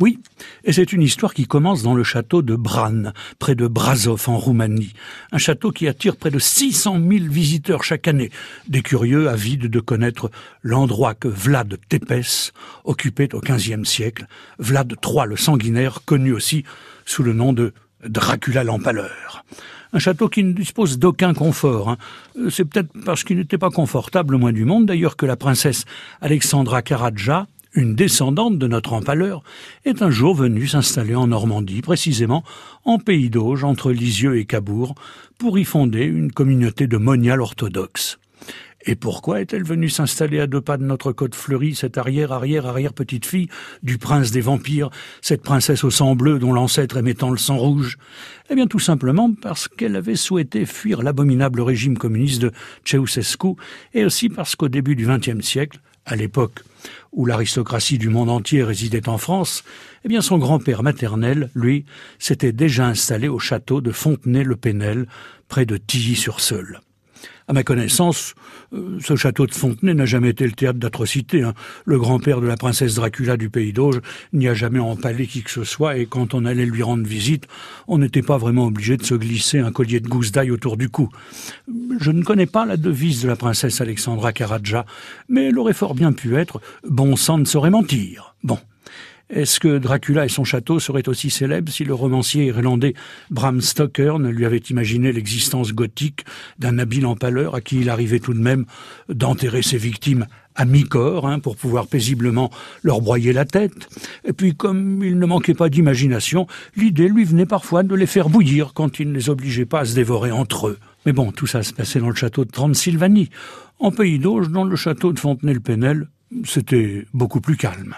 Oui, et c'est une histoire qui commence dans le château de Bran, près de Brazov en Roumanie. Un château qui attire près de 600 000 visiteurs chaque année, des curieux avides de connaître l'endroit que Vlad Tepes occupait au XVe siècle, Vlad III le sanguinaire, connu aussi sous le nom de Dracula l'empaleur. Un château qui ne dispose d'aucun confort. Hein. C'est peut-être parce qu'il n'était pas confortable au moins du monde d'ailleurs que la princesse Alexandra Karadja une descendante de notre empaleur, est un jour venue s'installer en Normandie, précisément en pays d'Auge, entre Lisieux et Cabourg, pour y fonder une communauté de moniales orthodoxes. Et pourquoi est-elle venue s'installer à deux pas de notre côte fleurie, cette arrière-arrière-arrière-petite-fille du prince des vampires, cette princesse au sang bleu dont l'ancêtre émettant le sang rouge? Eh bien tout simplement parce qu'elle avait souhaité fuir l'abominable régime communiste de Ceausescu, et aussi parce qu'au début du XXe siècle, à l'époque où l'aristocratie du monde entier résidait en France, eh bien son grand-père maternel, lui, s'était déjà installé au château de Fontenay-le-Pénel, près de Tilly-sur-Seul. À ma connaissance, euh, ce château de Fontenay n'a jamais été le théâtre d'atrocités. Hein. Le grand-père de la princesse Dracula du pays d'Auge n'y a jamais empalé qui que ce soit, et quand on allait lui rendre visite, on n'était pas vraiment obligé de se glisser un collier de gousse d'ail autour du cou. Je ne connais pas la devise de la princesse Alexandra Karadja, mais elle aurait fort bien pu être « bon sang ne saurait mentir ». Bon. Est-ce que Dracula et son château seraient aussi célèbres si le romancier irlandais Bram Stoker ne lui avait imaginé l'existence gothique d'un habile empaleur à qui il arrivait tout de même d'enterrer ses victimes à mi-corps hein, pour pouvoir paisiblement leur broyer la tête? Et puis, comme il ne manquait pas d'imagination, l'idée lui venait parfois de les faire bouillir quand il ne les obligeait pas à se dévorer entre eux. Mais bon, tout ça se passait dans le château de Transylvanie. En pays d'Auge, dans le château de Fontenay-le-Pénel, c'était beaucoup plus calme.